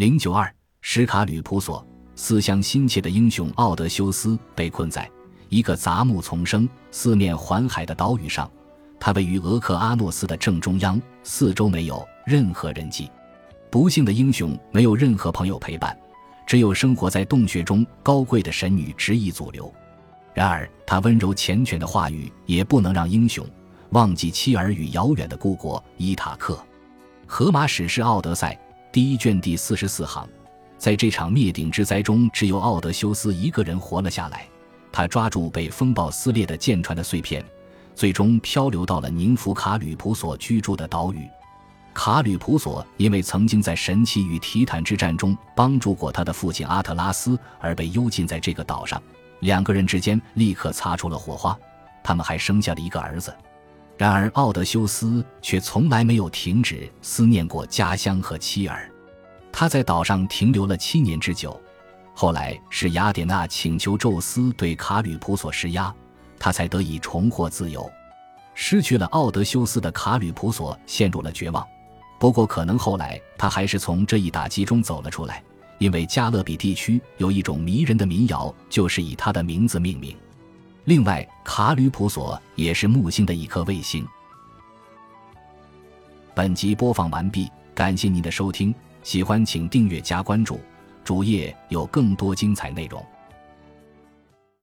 零九二，史卡吕普索思乡心切的英雄奥德修斯被困在一个杂木丛生、四面环海的岛屿上，它位于俄克阿诺斯的正中央，四周没有任何人迹。不幸的英雄没有任何朋友陪伴，只有生活在洞穴中高贵的神女执意阻留。然而，他温柔缱绻的话语也不能让英雄忘记妻儿与遥远的故国伊塔克。荷马史诗《奥德赛》第一卷第四十四行，在这场灭顶之灾中，只有奥德修斯一个人活了下来。他抓住被风暴撕裂的舰船的碎片，最终漂流到了宁芙卡吕普索居住的岛屿。卡吕普索因为曾经在神奇与提坦之战中帮助过他的父亲阿特拉斯，而被幽禁在这个岛上。两个人之间立刻擦出了火花，他们还生下了一个儿子。然而，奥德修斯却从来没有停止思念过家乡和妻儿。他在岛上停留了七年之久，后来是雅典娜请求宙斯对卡吕普索施压，他才得以重获自由。失去了奥德修斯的卡吕普索陷入了绝望。不过，可能后来他还是从这一打击中走了出来，因为加勒比地区有一种迷人的民谣，就是以他的名字命名。另外，卡吕普索也是木星的一颗卫星。本集播放完毕，感谢您的收听，喜欢请订阅加关注，主页有更多精彩内容。